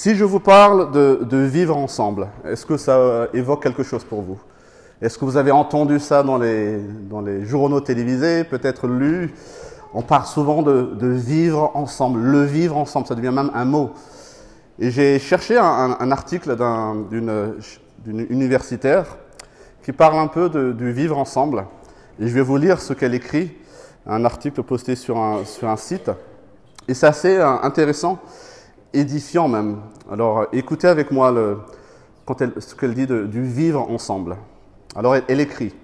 Si je vous parle de, vivre ensemble, est-ce que ça évoque quelque chose pour vous? Est-ce que vous avez entendu ça dans les, journaux télévisés, peut-être lu? On parle souvent de, vivre ensemble, le vivre ensemble, ça devient même un mot. Et j'ai cherché un, un article d'une universitaire qui parle un peu de, du vivre ensemble. Et je vais vous lire ce qu'elle écrit, un article posté sur un, sur un site. Et c'est assez euh, intéressant édifiant même. Alors écoutez avec moi quand elle, ce qu'elle dit du vivre ensemble. Alors elle, écrit,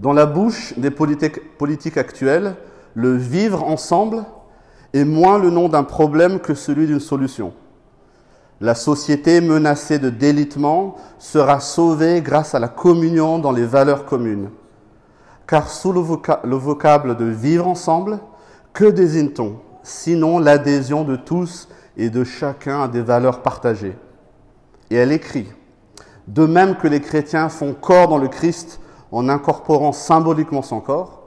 dans la bouche des politiques, politiques actuelles, le vivre ensemble est moins le nom d'un problème que celui d'une solution. La société menacée de délitement sera sauvée grâce à la communion dans les valeurs communes. Car sous le, le vocable de vivre ensemble, que désigne-t-on sinon l'adhésion de tous et de chacun à des valeurs partagées. Et elle écrit, de même que les chrétiens font corps dans le Christ en incorporant symboliquement son corps,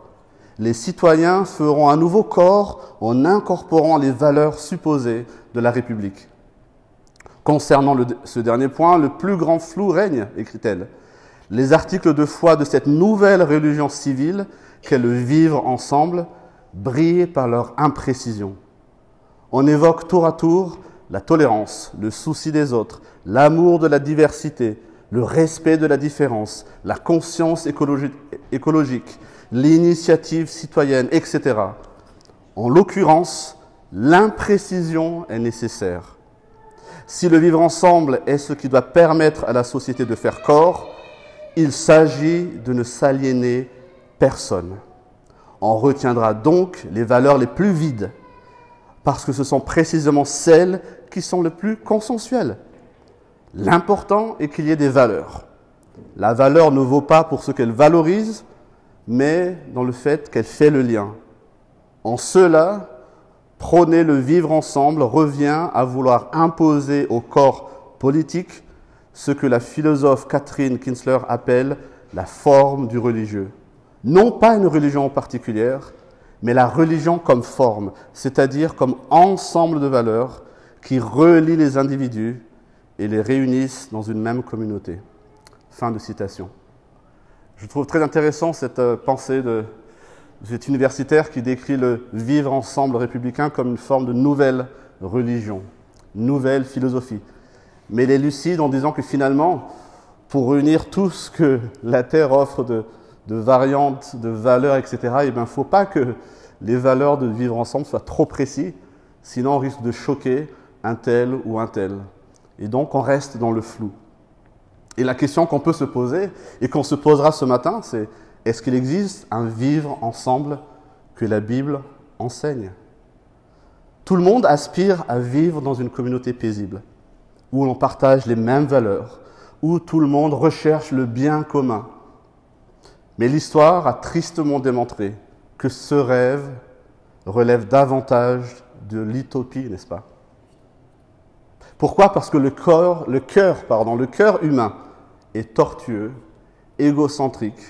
les citoyens feront un nouveau corps en incorporant les valeurs supposées de la République. Concernant ce dernier point, le plus grand flou règne, écrit-elle. Les articles de foi de cette nouvelle religion civile qu'est le vivre ensemble brillent par leur imprécision. On évoque tour à tour la tolérance, le souci des autres, l'amour de la diversité, le respect de la différence, la conscience écologique, l'initiative citoyenne, etc. En l'occurrence, l'imprécision est nécessaire. Si le vivre ensemble est ce qui doit permettre à la société de faire corps, il s'agit de ne s'aliéner personne. On retiendra donc les valeurs les plus vides, parce que ce sont précisément celles qui sont les plus consensuelles. L'important est qu'il y ait des valeurs. La valeur ne vaut pas pour ce qu'elle valorise, mais dans le fait qu'elle fait le lien. En cela, prôner le vivre ensemble revient à vouloir imposer au corps politique ce que la philosophe Catherine Kinsler appelle la forme du religieux. Non pas une religion particulière, mais la religion comme forme, c'est-à-dire comme ensemble de valeurs qui relient les individus et les réunissent dans une même communauté. Fin de citation. Je trouve très intéressant cette euh, pensée de cet universitaire qui décrit le vivre ensemble républicain comme une forme de nouvelle religion, nouvelle philosophie. Mais il est lucide en disant que finalement, pour réunir tout ce que la Terre offre de, de variantes, de valeurs, etc., il ne faut pas que les valeurs de vivre ensemble soient trop précis, sinon on risque de choquer un tel ou un tel. Et donc on reste dans le flou. Et la question qu'on peut se poser, et qu'on se posera ce matin, c'est est-ce qu'il existe un vivre ensemble que la Bible enseigne? Tout le monde aspire à vivre dans une communauté paisible, où l'on partage les mêmes valeurs, où tout le monde recherche le bien commun. Mais l'histoire a tristement démontré que ce rêve relève davantage de l'utopie, n'est-ce pas? Pourquoi? Parce que le le le cœur humain est tortueux, égocentrique,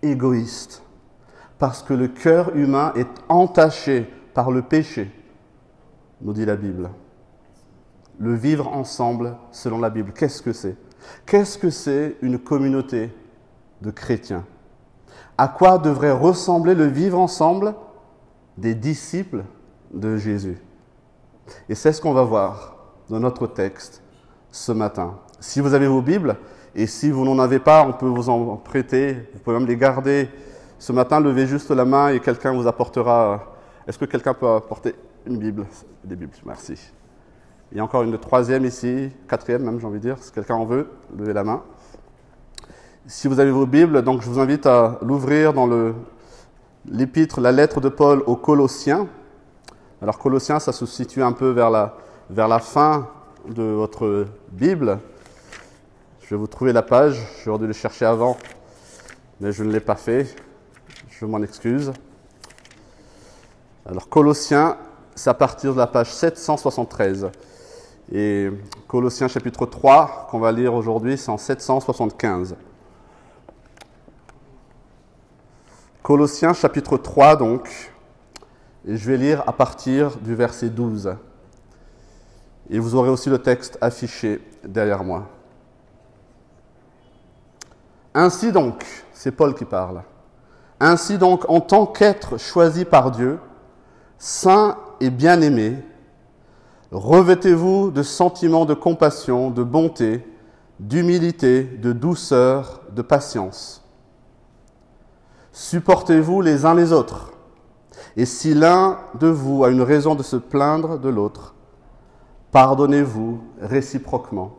égoïste. Parce que le cœur humain est entaché par le péché, nous dit la Bible. Le vivre ensemble selon la Bible, qu'est-ce que c'est? Qu'est-ce que c'est une communauté de chrétiens? À quoi devrait ressembler le vivre ensemble des disciples de Jésus. Et c'est ce qu'on va voir dans notre texte ce matin. Si vous avez vos Bibles, et si vous n'en avez pas, on peut vous en prêter, vous pouvez même les garder. Ce matin, levez juste la main et quelqu'un vous apportera. Est-ce que quelqu'un peut apporter une Bible? Des Bibles, merci. Il y a encore une troisième ici, quatrième même, j'ai envie de dire. Si quelqu'un en veut, levez la main. Si vous avez vos Bibles, donc je vous invite à l'ouvrir dans l'épître, la lettre de Paul aux Colossiens. Alors Colossiens, ça se situe un peu vers la, vers la fin de votre Bible. Je vais vous trouver la page. J'aurais dû le chercher avant, mais je ne l'ai pas fait. Je m'en excuse. Alors Colossiens, c'est à partir de la page 773. Et Colossiens chapitre 3, qu'on va lire aujourd'hui, c'est en 775. Colossiens chapitre 3 donc, et je vais lire à partir du verset 12. Et vous aurez aussi le texte affiché derrière moi. Ainsi donc, c'est Paul qui parle. Ainsi donc, en tant qu'être choisi par Dieu, saint et bien-aimé, revêtez-vous de sentiments de compassion, de bonté, d'humilité, de douceur, de patience. Supportez-vous les uns les autres. Et si l'un de vous a une raison de se plaindre de l'autre, pardonnez-vous réciproquement.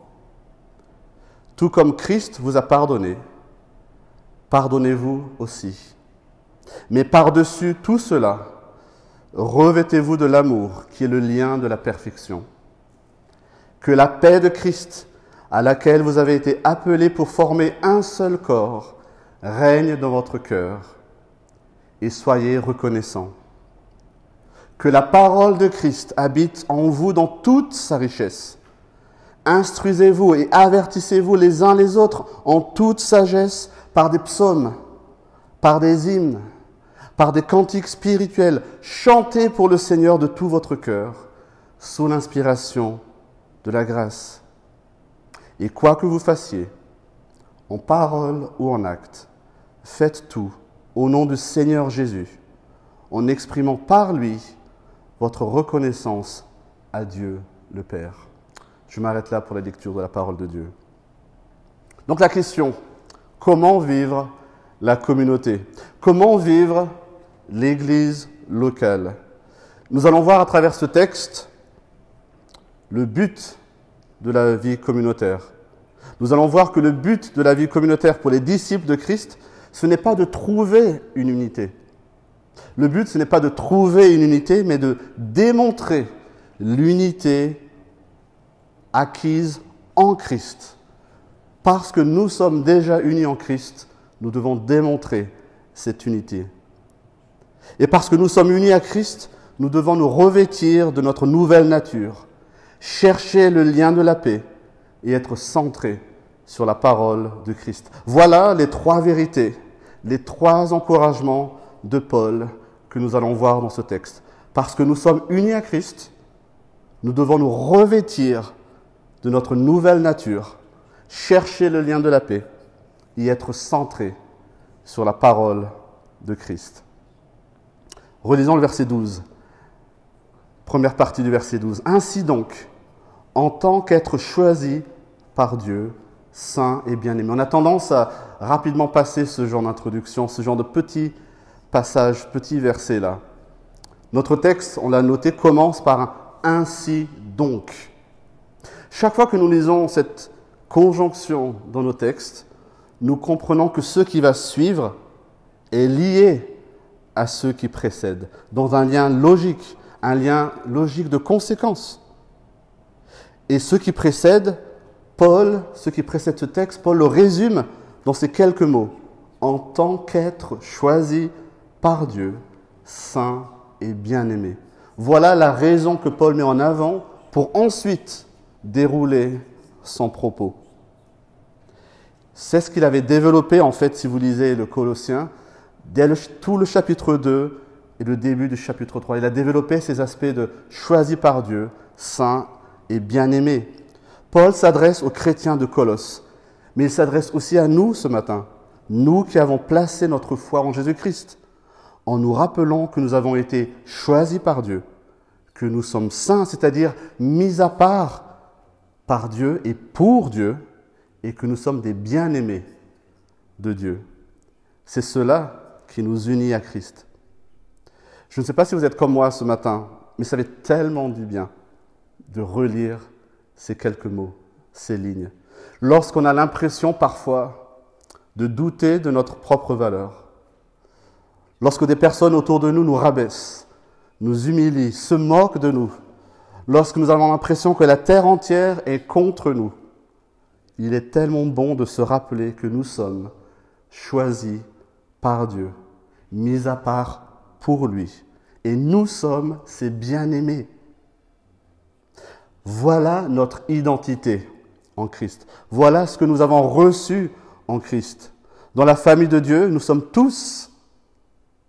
Tout comme Christ vous a pardonné, pardonnez-vous aussi. Mais par-dessus tout cela, revêtez-vous de l'amour qui est le lien de la perfection. Que la paix de Christ, à laquelle vous avez été appelés pour former un seul corps, règne dans votre cœur et soyez reconnaissants. Que la parole de Christ habite en vous dans toute sa richesse. Instruisez-vous et avertissez-vous les uns les autres en toute sagesse par des psaumes, par des hymnes, par des cantiques spirituels. Chantez pour le Seigneur de tout votre cœur, sous l'inspiration de la grâce. Et quoi que vous fassiez, en parole ou en acte, faites tout au nom du Seigneur Jésus, en exprimant par lui votre reconnaissance à Dieu le Père. Je m'arrête là pour la lecture de la parole de Dieu. Donc la question, comment vivre la communauté? Comment vivre l'Église locale? Nous allons voir à travers ce texte le but de la vie communautaire. Nous allons voir que le but de la vie communautaire pour les disciples de Christ, ce n'est pas de trouver une unité. Le but, ce n'est pas de trouver une unité, mais de démontrer l'unité acquise en Christ. Parce que nous sommes déjà unis en Christ, nous devons démontrer cette unité. Et parce que nous sommes unis à Christ, nous devons nous revêtir de notre nouvelle nature, chercher le lien de la paix et être centrés sur la parole de Christ. Voilà les trois vérités, les trois encouragements de Paul que nous allons voir dans ce texte. Parce que nous sommes unis à Christ, nous devons nous revêtir de notre nouvelle nature, chercher le lien de la paix et être centrés sur la parole de Christ. Relisons le verset 12. Première partie du verset 12. Ainsi donc, en tant qu'être choisi par Dieu, saint et bien-aimé. On a tendance à rapidement passer ce genre d'introduction, ce genre de petits passages, petits versets là. Notre texte, on l'a noté, commence par un ainsi donc. Chaque fois que nous lisons cette conjonction dans nos textes, nous comprenons que ce qui va suivre est lié à ceux qui précèdent, dans un lien logique, un lien logique de conséquence. Et ceux qui précèdent Paul, ce qui précède ce texte, Paul le résume dans ces quelques mots. En tant qu'être choisi par Dieu, saint et bien-aimé. Voilà la raison que Paul met en avant pour ensuite dérouler son propos. C'est ce qu'il avait développé, en fait, si vous lisez le Colossien, dès tout le chapitre 2 et le début du chapitre 3. Il a développé ces aspects de choisi par Dieu, saint et bien-aimé. Paul s'adresse aux chrétiens de Colosse, mais il s'adresse aussi à nous ce matin, nous qui avons placé notre foi en Jésus-Christ, en nous rappelant que nous avons été choisis par Dieu, que nous sommes saints, c'est-à-dire mis à part par Dieu et pour Dieu, et que nous sommes des bien-aimés de Dieu. C'est cela qui nous unit à Christ. Je ne sais pas si vous êtes comme moi ce matin, mais ça fait tellement du bien de relire ces quelques mots, ces lignes. Lorsqu'on a l'impression parfois de douter de notre propre valeur, lorsque des personnes autour de nous nous rabaissent, nous humilient, se moquent de nous, lorsque nous avons l'impression que la terre entière est contre nous, il est tellement bon de se rappeler que nous sommes choisis par Dieu, mis à part pour lui. Et nous sommes ses bien-aimés. Voilà notre identité en Christ. Voilà ce que nous avons reçu en Christ. Dans la famille de Dieu, nous sommes tous,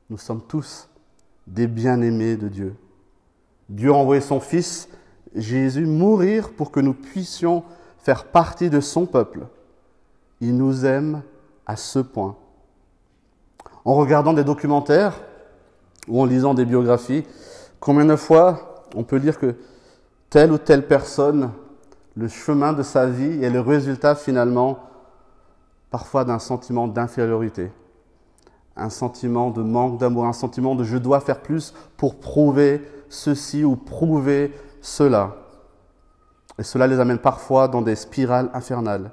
nous sommes tous des bien-aimés de Dieu. Dieu a envoyé son Fils Jésus mourir pour que nous puissions faire partie de son peuple. Il nous aime à ce point. En regardant des documentaires ou en lisant des biographies, combien de fois on peut dire que telle ou telle personne, le chemin de sa vie est le résultat finalement parfois d'un sentiment d'infériorité, un sentiment de manque d'amour, un sentiment de je dois faire plus pour prouver ceci ou prouver cela. Et cela les amène parfois dans des spirales infernales.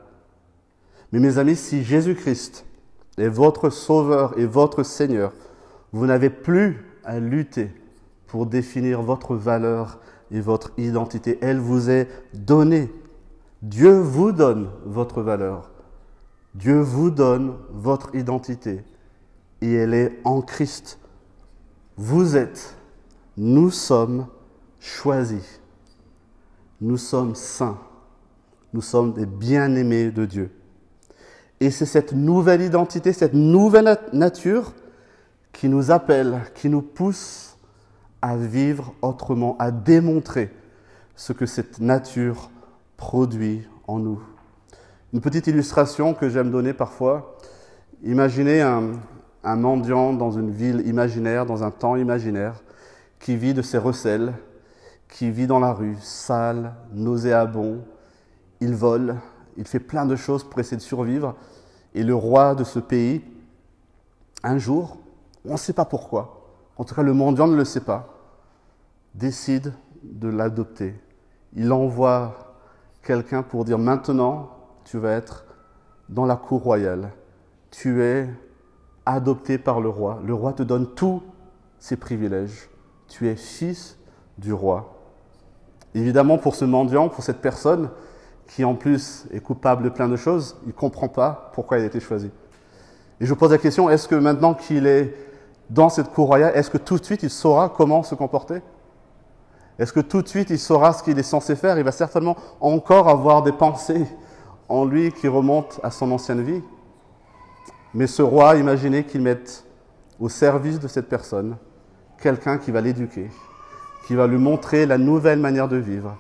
Mais mes amis, si Jésus-Christ est votre Sauveur et votre Seigneur, vous n'avez plus à lutter pour définir votre valeur et votre identité. Elle vous est donnée. Dieu vous donne votre valeur. Dieu vous donne votre identité. Et elle est en Christ. Vous êtes, nous sommes choisis. Nous sommes saints. Nous sommes des bien-aimés de Dieu. Et c'est cette nouvelle identité, cette nouvelle nature qui nous appelle, qui nous pousse à vivre autrement, à démontrer ce que cette nature produit en nous. Une petite illustration que j'aime donner parfois. Imaginez un, mendiant dans une ville imaginaire, dans un temps imaginaire, qui vit de ses recels, qui vit dans la rue, sale, nauséabond. Il vole, il fait plein de choses pour essayer de survivre. Et le roi de ce pays, un jour, on ne sait pas pourquoi, en tout cas le mendiant ne le sait pas, décide de l'adopter. Il envoie quelqu'un pour dire maintenant, tu vas être dans la cour royale. Tu es adopté par le roi. Le roi te donne tous ses privilèges. Tu es fils du roi. Évidemment, pour ce mendiant, pour cette personne, qui en plus est coupable de plein de choses, il ne comprend pas pourquoi il a été choisi. Et je pose la question, est-ce que maintenant qu'il est dans cette cour royale, est-ce que tout de suite il saura comment se comporter? Est-ce que tout de suite il saura ce qu'il est censé faire? Il va certainement encore avoir des pensées en lui qui remontent à son ancienne vie. Mais ce roi, imaginez qu'il mette au service de cette personne quelqu'un qui va l'éduquer, qui va lui montrer la nouvelle manière de vivre,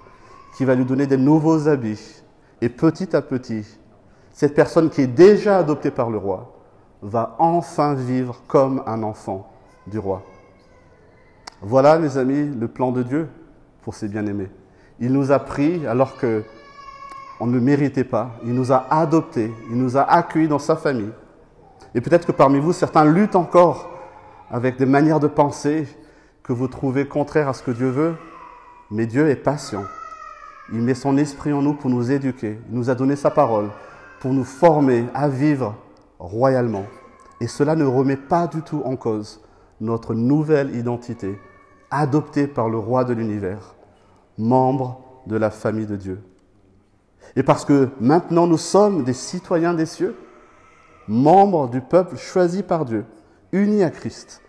qui va lui donner des nouveaux habits. Et petit à petit, cette personne qui est déjà adoptée par le roi va enfin vivre comme un enfant du roi. Voilà, mes amis, le plan de Dieu pour ses bien-aimés. Il nous a pris alors que on ne méritait pas. Il nous a adoptés, il nous a accueillis dans sa famille. Et peut-être que parmi vous, certains luttent encore avec des manières de penser que vous trouvez contraires à ce que Dieu veut, mais Dieu est patient. Il met son esprit en nous pour nous éduquer. Il nous a donné sa parole pour nous former à vivre royalement. Et cela ne remet pas du tout en cause notre nouvelle identité, adoptée par le roi de l'univers, membre de la famille de Dieu. Et parce que maintenant nous sommes des citoyens des cieux, membres du peuple choisi par Dieu, unis à Christ,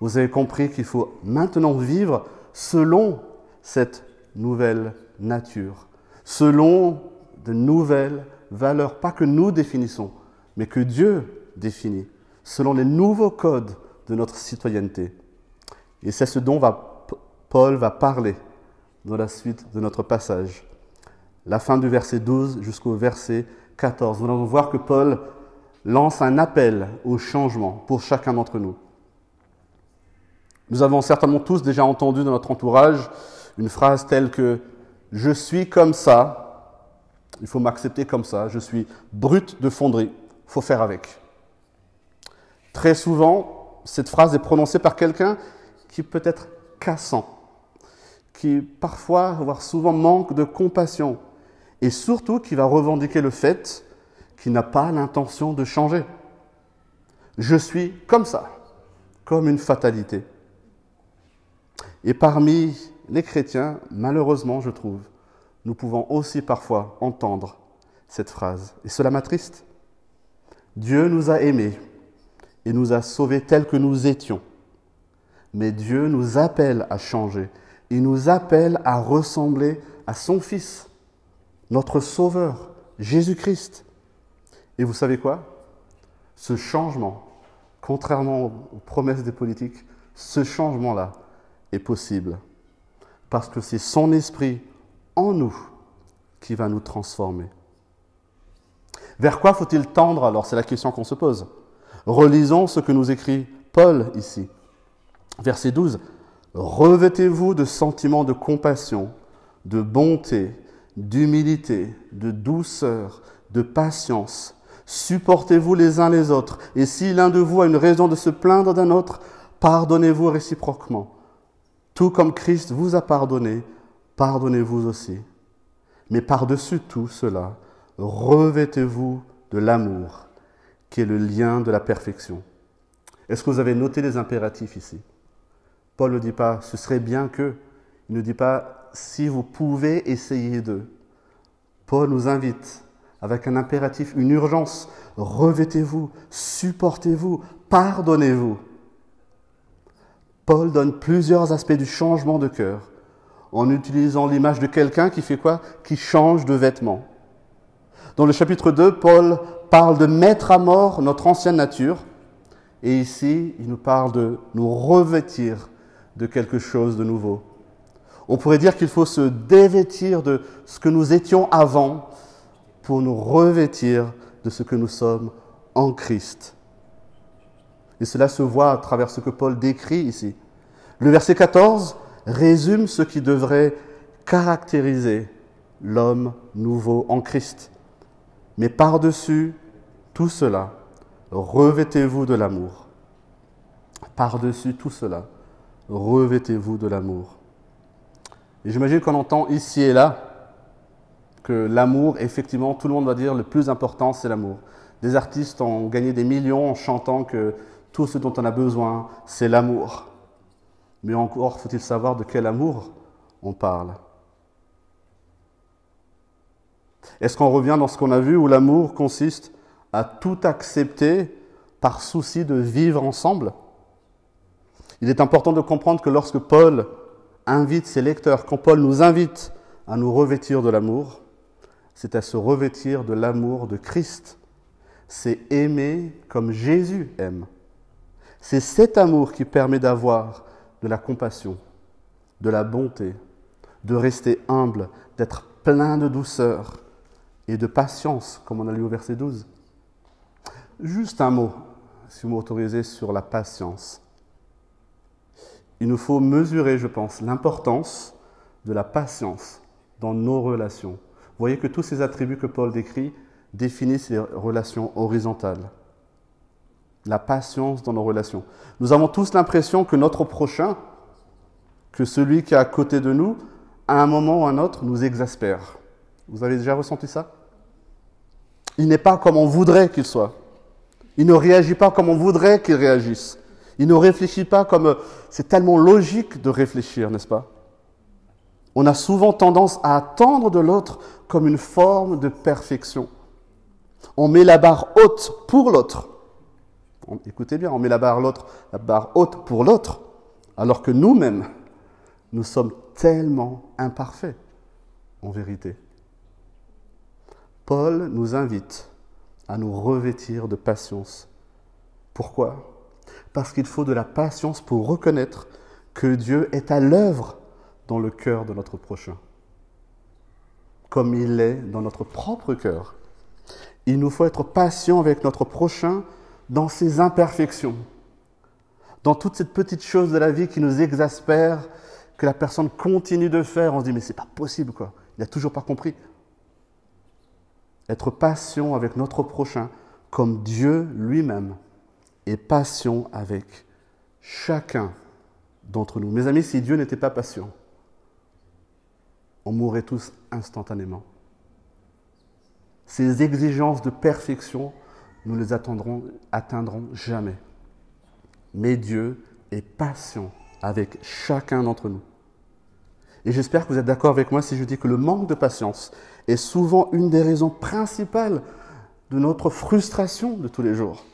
vous avez compris qu'il faut maintenant vivre selon cette nouvelle nature, selon de nouvelles valeurs, pas que nous définissons, mais que Dieu définit, selon les nouveaux codes de notre citoyenneté. Et c'est ce dont Paul va parler dans la suite de notre passage. La fin du verset 12 jusqu'au verset 14. Nous allons voir que Paul lance un appel au changement pour chacun d'entre nous. Nous avons certainement tous déjà entendu dans notre entourage une phrase telle que je suis comme ça, il faut m'accepter comme ça, je suis brut de fonderie, faut faire avec. Très souvent, cette phrase est prononcée par quelqu'un qui peut être cassant, qui parfois, voire souvent, manque de compassion, et surtout qui va revendiquer le fait qu'il n'a pas l'intention de changer. Je suis comme ça, comme une fatalité. Et parmi les chrétiens, malheureusement, je trouve, nous pouvons aussi parfois entendre cette phrase. Et cela m'attriste. Dieu nous a aimés et nous a sauvés tels que nous étions. Mais Dieu nous appelle à changer. Il nous appelle à ressembler à son Fils, notre Sauveur, Jésus-Christ. Et vous savez quoi? Ce changement, contrairement aux promesses des politiques, ce changement-là est possible parce que c'est son esprit en nous qui va nous transformer. Vers quoi faut-il tendre alors? C'est la question qu'on se pose. Relisons ce que nous écrit Paul ici. Verset 12. Revêtez-vous de sentiments de compassion, de bonté, d'humilité, de douceur, de patience. Supportez-vous les uns les autres. Et si l'un de vous a une raison de se plaindre d'un autre, pardonnez-vous réciproquement. Tout comme Christ vous a pardonné, pardonnez-vous aussi. Mais par-dessus tout cela, revêtez-vous de l'amour, qui est le lien de la perfection. Est-ce que vous avez noté les impératifs ici? Paul ne dit pas ce serait bien que, il ne dit pas si vous pouvez essayer de. Paul nous invite avec un impératif, une urgence, revêtez-vous, supportez-vous, pardonnez-vous. Paul donne plusieurs aspects du changement de cœur en utilisant l'image de quelqu'un qui fait quoi? Qui change de vêtements. Dans le chapitre 2, Paul parle de mettre à mort notre ancienne nature. Et ici, il nous parle de nous revêtir de quelque chose de nouveau. On pourrait dire qu'il faut se dévêtir de ce que nous étions avant pour nous revêtir de ce que nous sommes en Christ. Et cela se voit à travers ce que Paul décrit ici. Le verset 14 résume ce qui devrait caractériser l'homme nouveau en Christ. Mais par-dessus tout cela, revêtez-vous de l'amour. Par-dessus tout cela, revêtez-vous de l'amour. Et j'imagine qu'on entend ici et là que l'amour, effectivement, tout le monde va dire le plus important, c'est l'amour. Des artistes ont gagné des millions en chantant que tout ce dont on a besoin, c'est l'amour. Mais encore faut-il savoir de quel amour on parle. Est-ce qu'on revient dans ce qu'on a vu où l'amour consiste à tout accepter par souci de vivre ensemble? Il est important de comprendre que lorsque Paul invite ses lecteurs, quand Paul nous invite à nous revêtir de l'amour, c'est à se revêtir de l'amour de Christ. C'est aimer comme Jésus aime. C'est cet amour qui permet d'avoir de la compassion, de la bonté, de rester humble, d'être plein de douceur, et de patience, comme on a lu au verset 12. Juste un mot, si vous m'autorisez, sur la patience. Il nous faut mesurer, je pense, l'importance de la patience dans nos relations. Vous voyez que tous ces attributs que Paul décrit définissent les relations horizontales. La patience dans nos relations. Nous avons tous l'impression que notre prochain, que celui qui est à côté de nous, à un moment ou à un autre, nous exaspère. Vous avez déjà ressenti ça? Il n'est pas comme on voudrait qu'il soit. Il ne réagit pas comme on voudrait qu'il réagisse. Il ne réfléchit pas comme... C'est tellement logique de réfléchir, n'est-ce pas? On a souvent tendance à attendre de l'autre comme une forme de perfection. On met la barre haute pour l'autre. Écoutez bien, on met la barre, l'autre, la barre haute pour l'autre, alors que nous-mêmes, nous sommes tellement imparfaits, en vérité. Paul nous invite à nous revêtir de patience. Pourquoi? Parce qu'il faut de la patience pour reconnaître que Dieu est à l'œuvre dans le cœur de notre prochain, comme il est dans notre propre cœur. Il nous faut être patient avec notre prochain dans ses imperfections, dans toutes ces petites choses de la vie qui nous exaspèrent, que la personne continue de faire. On se dit, mais c'est pas possible, quoi. Il n'a toujours pas compris être patient avec notre prochain comme Dieu lui-même est patient avec chacun d'entre nous. Mes amis, si Dieu n'était pas patient, on mourrait tous instantanément. Ces exigences de perfection, nous les attendrons, atteindrons jamais. Mais Dieu est patient avec chacun d'entre nous. Et j'espère que vous êtes d'accord avec moi si je dis que le manque de patience est souvent une des raisons principales de notre frustration de tous les jours,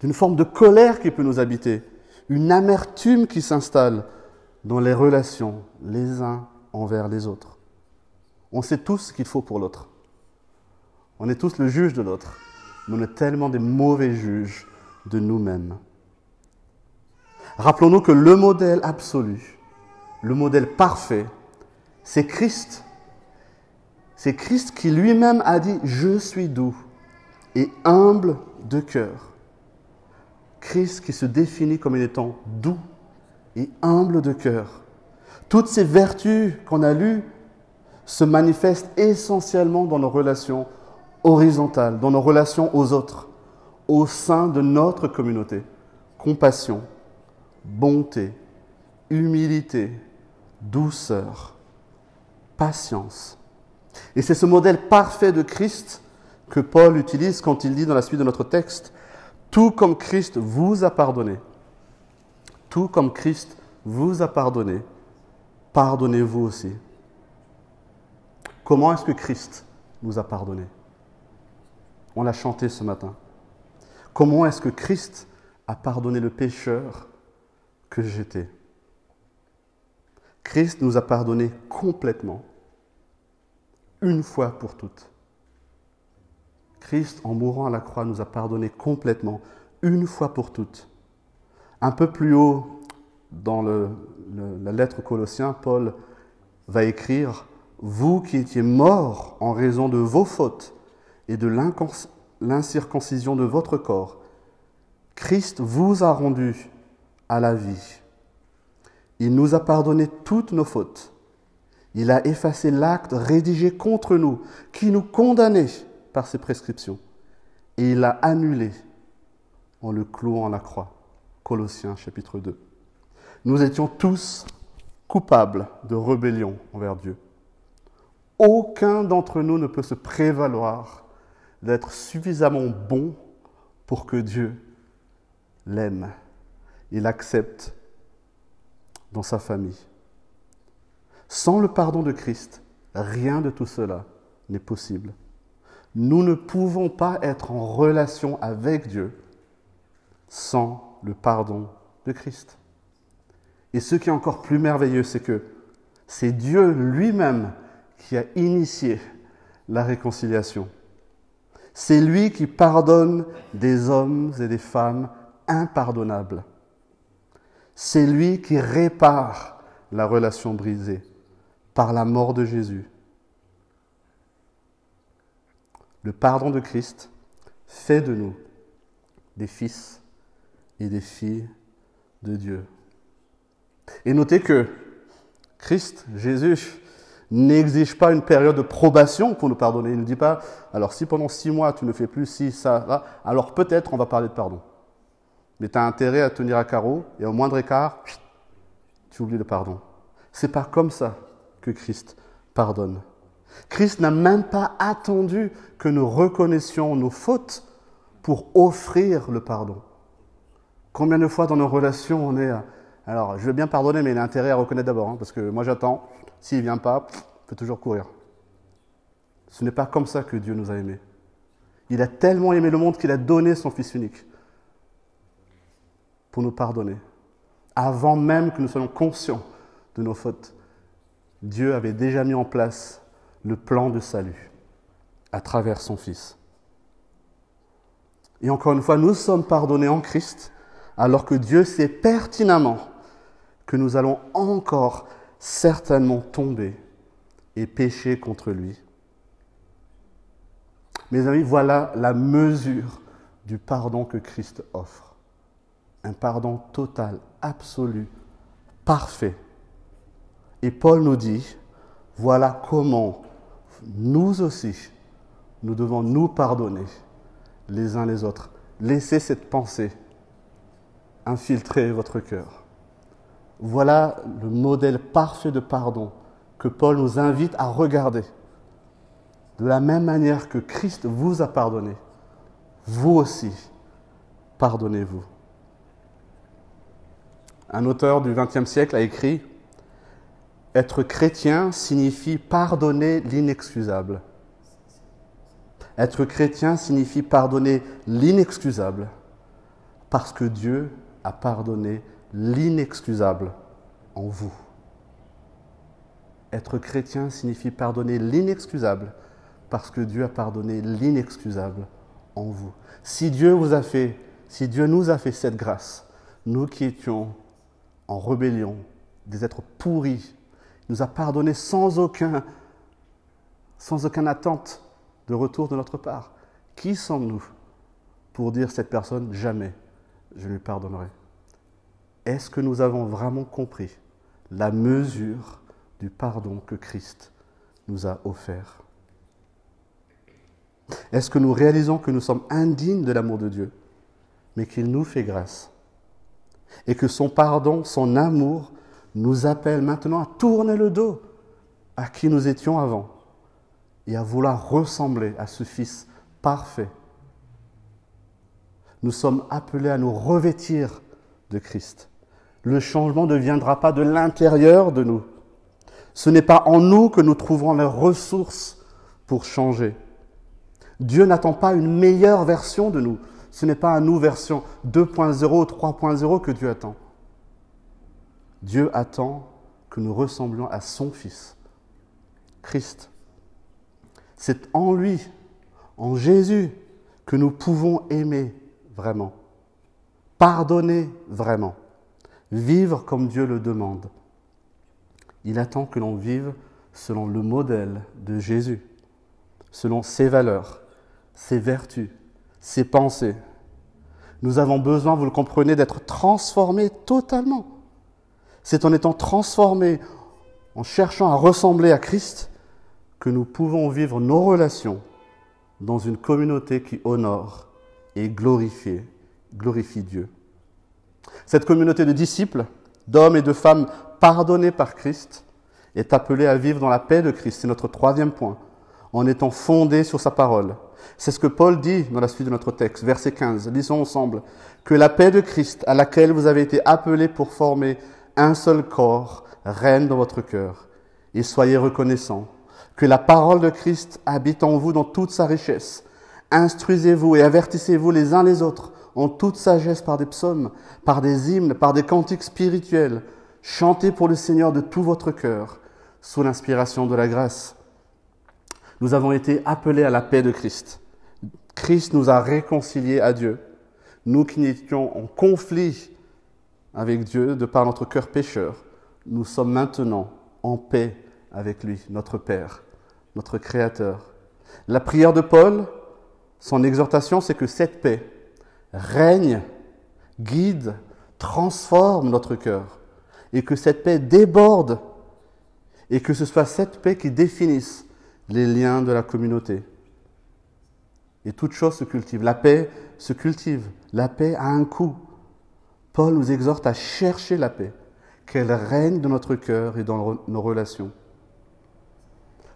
d'une forme de colère qui peut nous habiter, une amertume qui s'installe dans les relations les uns envers les autres. On sait tous ce qu'il faut pour l'autre. On est tous le juge de l'autre, mais on est tellement des mauvais juges de nous-mêmes. Rappelons-nous que le modèle absolu, le modèle parfait, C'est Christ. C'est Christ qui lui-même a dit, je suis doux et humble de cœur. Christ qui se définit comme étant doux et humble de cœur. Toutes ces vertus qu'on a lues se manifestent essentiellement dans nos relations horizontales, dans nos relations aux autres, au sein de notre communauté. Compassion, bonté, humilité, douceur, patience. Et c'est ce modèle parfait de Christ que Paul utilise quand il dit dans la suite de notre texte, tout comme Christ vous a pardonné, tout comme Christ vous a pardonné, pardonnez-vous aussi. Comment est-ce que Christ nous a pardonné? On l'a chanté ce matin. Comment est-ce que Christ a pardonné le pécheur que j'étais? Christ nous a pardonné complètement, une fois pour toutes. Christ, en mourant à la croix, nous a pardonné complètement, une fois pour toutes. Un peu plus haut dans la lettre Colossiens, Paul va écrire Vous qui étiez morts en raison de vos fautes et de l'incirconcision de votre corps, Christ vous a rendu à la vie. Il nous a pardonné toutes nos fautes. Il a effacé l'acte rédigé contre nous, qui nous condamnait par ses prescriptions. Et il l'a annulé en le clouant à la croix. Colossiens chapitre 2. Nous étions tous coupables de rébellion envers Dieu. Aucun d'entre nous ne peut se prévaloir d'être suffisamment bon pour que Dieu l'aime et l'accepte dans sa famille. Sans le pardon de Christ, rien de tout cela n'est possible. Nous ne pouvons pas être en relation avec Dieu sans le pardon de Christ. Et ce qui est encore plus merveilleux, c'est que c'est Dieu lui-même qui a initié la réconciliation. C'est lui qui pardonne des hommes et des femmes impardonnables. C'est lui qui répare la relation brisée par la mort de Jésus. Le pardon de Christ fait de nous des fils et des filles de Dieu. Et notez que Christ, Jésus, n'exige pas une période de probation pour nous pardonner. Il ne dit pas, alors si pendant six mois tu ne fais plus ci, ça, alors peut-être on va parler de pardon. Mais tu as intérêt à tenir à carreau et au moindre écart, tu oublies le pardon. C'est pas comme ça que Christ pardonne. Christ n'a même pas attendu que nous reconnaissions nos fautes pour offrir le pardon. Combien de fois dans nos relations on est à alors, je veux bien pardonner, mais il a intérêt à reconnaître d'abord, hein, parce que moi j'attends. S'il ne vient pas, il peut toujours courir. Ce n'est pas comme ça que Dieu nous a aimés. Il a tellement aimé le monde qu'il a donné son Fils unique pour nous pardonner. Avant même que nous soyons conscients de nos fautes, Dieu avait déjà mis en place le plan de salut à travers son Fils. Et encore une fois, nous sommes pardonnés en Christ, alors que Dieu sait pertinemment que nous allons encore certainement tomber et pécher contre lui. Mes amis, voilà la mesure du pardon que Christ offre. Un pardon total, absolu, parfait. Et Paul nous dit, voilà comment nous aussi, nous devons nous pardonner les uns les autres. Laissez cette pensée infiltrer votre cœur. Voilà le modèle parfait de pardon que Paul nous invite à regarder. De la même manière que Christ vous a pardonné, vous aussi, pardonnez-vous. Un auteur du XXe siècle a écrit Être chrétien signifie pardonner l'inexcusable. Être chrétien signifie pardonner l'inexcusable parce que Dieu a pardonné l'inexcusable en vous. Être chrétien signifie pardonner l'inexcusable parce que Dieu a pardonné l'inexcusable en vous. Si Dieu vous a fait, si Dieu nous a fait cette grâce, nous qui étions en rébellion, des êtres pourris, nous a pardonné sans aucun, sans attente de retour de notre part. Qui sommes-nous pour dire cette personne jamais je lui pardonnerai? Est-ce que nous avons vraiment compris la mesure du pardon que Christ nous a offert? Est-ce que nous réalisons que nous sommes indignes de l'amour de Dieu, mais qu'il nous fait grâce et que son pardon, son amour nous appelle maintenant à tourner le dos à qui nous étions avant et à vouloir ressembler à ce Fils parfait. Nous sommes appelés à nous revêtir de Christ. Le changement ne viendra pas de l'intérieur de nous. Ce n'est pas en nous que nous trouverons les ressources pour changer. Dieu n'attend pas une meilleure version de nous. Ce n'est pas à nous version 2.0 ou 3.0 que Dieu attend. Dieu attend que nous ressemblions à son Fils, Christ. C'est en lui, en Jésus, que nous pouvons aimer vraiment, pardonner vraiment, vivre comme Dieu le demande. Il attend que l'on vive selon le modèle de Jésus, selon ses valeurs, ses vertus, ses pensées. Nous avons besoin, vous le comprenez, d'être transformés totalement. C'est en étant transformés, en cherchant à ressembler à Christ, que nous pouvons vivre nos relations dans une communauté qui honore et glorifie, glorifie Dieu. Cette communauté de disciples, d'hommes et de femmes pardonnés par Christ, est appelée à vivre dans la paix de Christ. C'est notre troisième point, en étant fondée sur sa parole. C'est ce que Paul dit dans la suite de notre texte, verset 15. Lisons ensemble. Que la paix de Christ, à laquelle vous avez été appelés pour former un seul corps règne dans votre cœur et soyez reconnaissants. Que la parole de Christ habite en vous dans toute sa richesse. Instruisez-vous et avertissez-vous les uns les autres en toute sagesse par des psaumes, par des hymnes, par des cantiques spirituels. Chantez pour le Seigneur de tout votre cœur, sous l'inspiration de la grâce. Nous avons été appelés à la paix de Christ. Christ nous a réconciliés à Dieu. Nous qui étions en conflit avec Dieu de par notre cœur pécheur, nous sommes maintenant en paix avec lui, notre Père, notre Créateur. La prière de Paul, son exhortation, c'est que cette paix règne, guide, transforme notre cœur, et que cette paix déborde, et que ce soit cette paix qui définisse les liens de la communauté. Et toute chose se cultive. La paix se cultive. La paix a un coût. Paul nous exhorte à chercher la paix, qu'elle règne dans notre cœur et dans nos relations.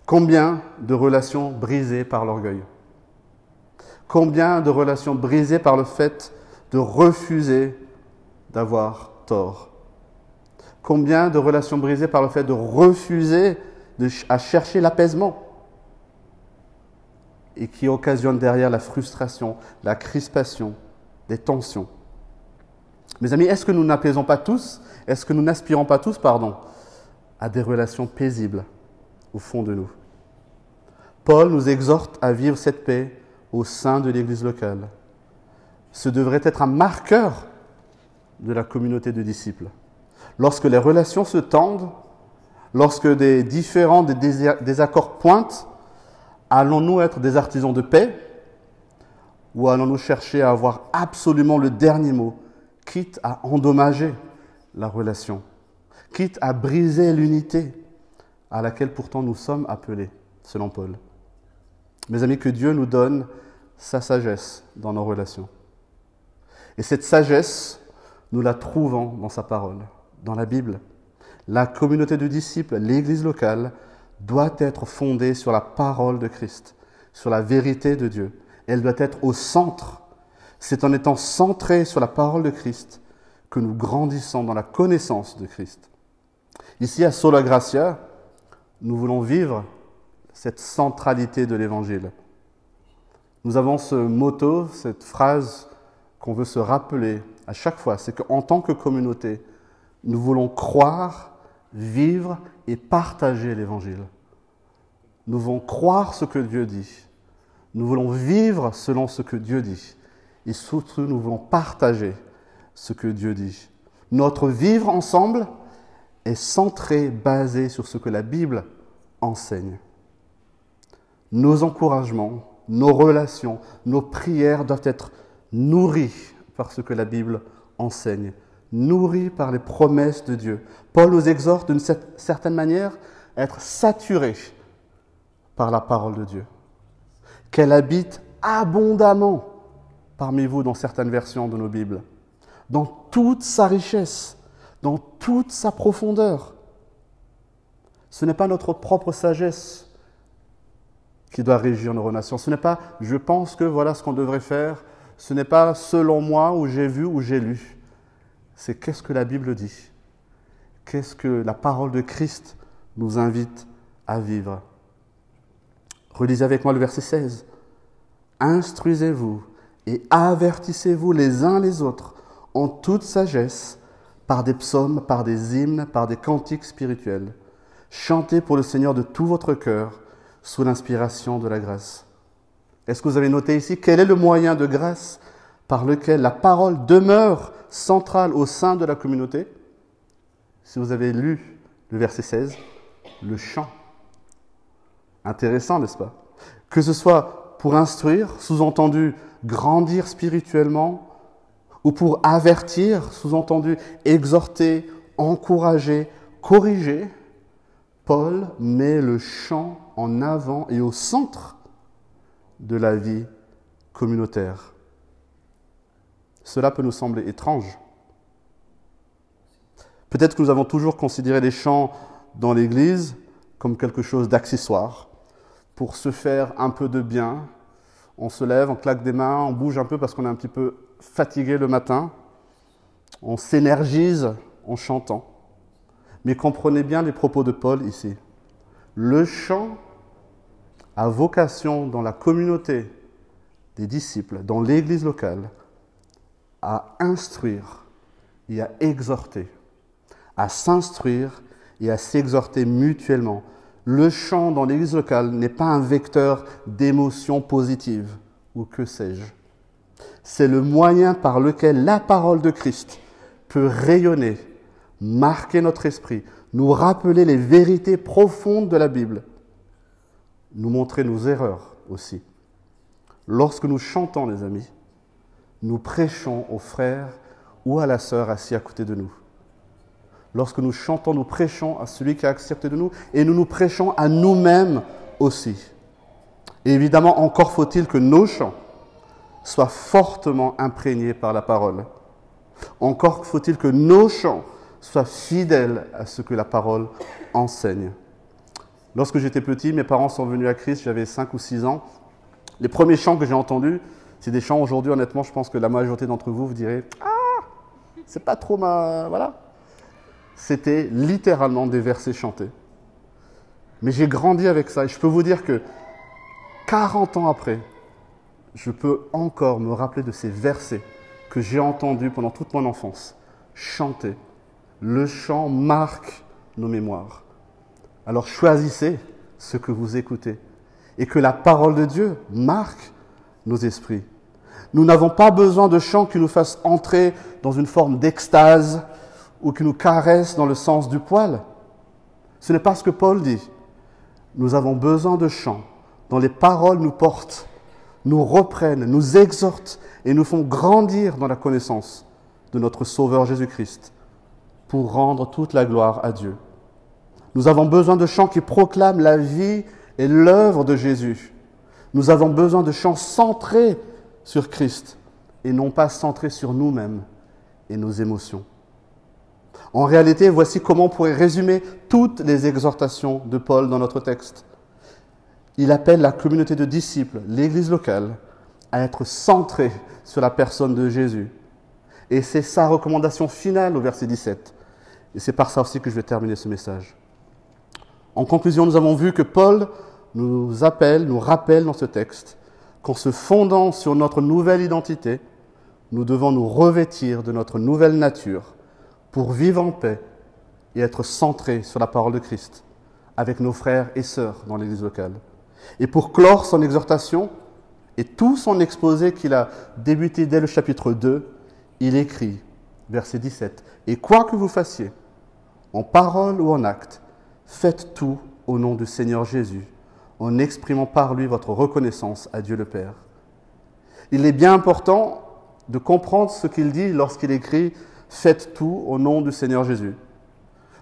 Combien de relations brisées par l'orgueil? Combien de relations brisées par le fait de refuser d'avoir tort? Combien de relations brisées par le fait de refuser à chercher l'apaisement? Et qui occasionnent derrière la frustration, la crispation, des tensions mes amis, est-ce que nous n'apaisons pas tous, est-ce que nous n'aspirons pas tous, pardon, à des relations paisibles au fond de nous? Paul nous exhorte à vivre cette paix au sein de l'Église locale. Ce devrait être un marqueur de la communauté de disciples. Lorsque les relations se tendent, lorsque des différents des désaccords pointent, allons-nous être des artisans de paix ou allons-nous chercher à avoir absolument le dernier mot quitte à endommager la relation, quitte à briser l'unité à laquelle pourtant nous sommes appelés, selon Paul? Mes amis, que Dieu nous donne sa sagesse dans nos relations. Et cette sagesse, nous la trouvons dans sa parole, dans la Bible. La communauté de disciples, l'Église locale, doit être fondée sur la parole de Christ, sur la vérité de Dieu. Elle doit être au centre c'est en étant centré sur la parole de Christ que nous grandissons dans la connaissance de Christ. Ici, à Sola Gracia, nous voulons vivre cette centralité de l'Évangile. Nous avons ce motto, cette phrase qu'on veut se rappeler à chaque fois, c'est qu'en tant que communauté, nous voulons croire, vivre et partager l'Évangile. Nous voulons croire ce que Dieu dit. Nous voulons vivre selon ce que Dieu dit et surtout nous voulons partager ce que Dieu dit. Notre vivre ensemble est centré, basé sur ce que la Bible enseigne. Nos encouragements, nos relations, nos prières doivent être nourries par ce que la Bible enseigne, nourries par les promesses de Dieu. Paul nous exhorte d'une certaine manière à être saturés par la parole de Dieu, qu'elle habite abondamment parmi vous dans certaines versions de nos Bibles, dans toute sa richesse, dans toute sa profondeur. Ce n'est pas notre propre sagesse qui doit régir nos relations. Ce n'est pas je pense que voilà ce qu'on devrait faire. Ce n'est pas selon moi ou j'ai vu ou j'ai lu. C'est qu'est-ce que la Bible dit? Qu'est-ce que la parole de Christ nous invite à vivre? Relisez avec moi le verset 16. Instruisez-vous et avertissez-vous les uns les autres en toute sagesse par des psaumes, par des hymnes, par des cantiques spirituels. Chantez pour le Seigneur de tout votre cœur sous l'inspiration de la grâce. Est-ce que vous avez noté ici quel est le moyen de grâce par lequel la parole demeure centrale au sein de la communauté Si vous avez lu le verset 16, le chant. Intéressant, n'est-ce pas? Que ce soit pour instruire, sous-entendu grandir spirituellement, ou pour avertir, sous-entendu exhorter, encourager, corriger, Paul met le chant en avant et au centre de la vie communautaire. Cela peut nous sembler étrange. Peut-être que nous avons toujours considéré les chants dans l'Église comme quelque chose d'accessoire, pour se faire un peu de bien. On se lève, on claque des mains, on bouge un peu parce qu'on est un petit peu fatigué le matin. On s'énergise en chantant. Mais comprenez bien les propos de Paul ici. Le chant a vocation dans la communauté des disciples, dans l'église locale, à instruire et à exhorter, à s'instruire et à s'exhorter mutuellement. Le chant dans l'église locale n'est pas un vecteur d'émotions positives ou que sais-je. C'est le moyen par lequel la parole de Christ peut rayonner marquer notre esprit, nous rappeler les vérités profondes de la Bible, nous montrer nos erreurs aussi. Lorsque nous chantons, les amis, nous prêchons aux frères ou à la sœur assis à côté de nous. Lorsque nous chantons, nous prêchons à celui qui a accepté de nous et nous nous prêchons à nous-mêmes aussi. Et évidemment, encore faut-il que nos chants soient fortement imprégnés par la parole. Encore faut-il que nos chants sois fidèle à ce que la parole enseigne. Lorsque j'étais petit, mes parents sont venus à Christ, j'avais 5 ou 6 ans. Les premiers chants que j'ai entendus, c'est des chants aujourd'hui, honnêtement, je pense que la majorité d'entre vous vous direz Ah, c'est pas trop ma. Voilà. C'était littéralement des versets chantés. Mais j'ai grandi avec ça et je peux vous dire que 40 ans après, je peux encore me rappeler de ces versets que j'ai entendus pendant toute mon enfance, chantés le chant marque nos mémoires. Alors choisissez ce que vous écoutez et que la parole de Dieu marque nos esprits. Nous n'avons pas besoin de chants qui nous fassent entrer dans une forme d'extase ou qui nous caressent dans le sens du poil. Ce n'est pas ce que Paul dit. Nous avons besoin de chants dont les paroles nous portent, nous reprennent, nous exhortent et nous font grandir dans la connaissance de notre Sauveur Jésus-Christ pour rendre toute la gloire à Dieu. Nous avons besoin de chants qui proclament la vie et l'œuvre de Jésus. Nous avons besoin de chants centrés sur Christ et non pas centrés sur nous-mêmes et nos émotions. En réalité, voici comment on pourrait résumer toutes les exhortations de Paul dans notre texte. Il appelle la communauté de disciples, l'Église locale, à être centrée sur la personne de Jésus. Et c'est sa recommandation finale au verset 17. Et c'est par ça aussi que je vais terminer ce message. En conclusion, nous avons vu que Paul nous appelle, nous rappelle dans ce texte qu'en se fondant sur notre nouvelle identité, nous devons nous revêtir de notre nouvelle nature pour vivre en paix et être centrés sur la parole de Christ avec nos frères et sœurs dans l'Église locale. Et pour clore son exhortation et tout son exposé qu'il a débuté dès le chapitre 2, il écrit, verset 17, Et quoi que vous fassiez, en parole ou en acte, faites tout au nom du Seigneur Jésus, en exprimant par lui votre reconnaissance à Dieu le Père. Il est bien important de comprendre ce qu'il dit lorsqu'il écrit Faites tout au nom du Seigneur Jésus.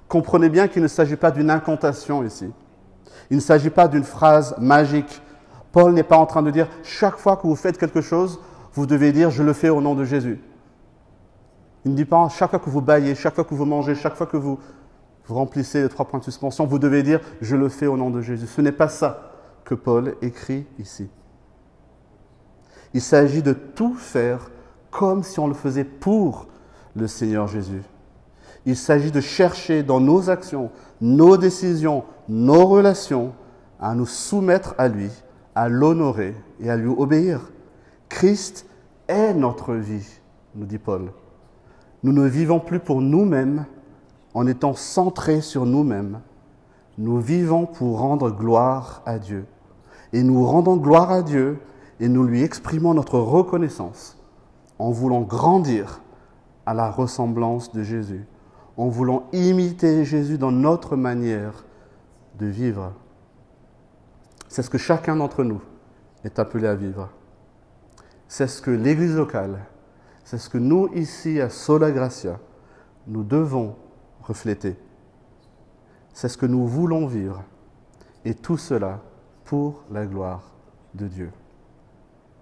Comprenez bien qu'il ne s'agit pas d'une incantation ici. Il ne s'agit pas d'une phrase magique. Paul n'est pas en train de dire chaque fois que vous faites quelque chose, vous devez dire je le fais au nom de Jésus. Il ne dit pas chaque fois que vous baillez, chaque fois que vous mangez, chaque fois que vous, vous remplissez les trois points de suspension, vous devez dire je le fais au nom de Jésus. Ce n'est pas ça que Paul écrit ici. Il s'agit de tout faire comme si on le faisait pour le Seigneur Jésus. Il s'agit de chercher dans nos actions, nos décisions, nos relations, à nous soumettre à lui, à l'honorer et à lui obéir. Christ est notre vie, nous dit Paul. Nous ne vivons plus pour nous-mêmes en étant centrés sur nous-mêmes. Nous vivons pour rendre gloire à Dieu. Et nous rendons gloire à Dieu et nous lui exprimons notre reconnaissance en voulant grandir à la ressemblance de Jésus, en voulant imiter Jésus dans notre manière de vivre. C'est ce que chacun d'entre nous est appelé à vivre. C'est ce que l'Église locale, c'est ce que nous ici à Sola Gracia, nous devons refléter. C'est ce que nous voulons vivre. Et tout cela pour la gloire de Dieu.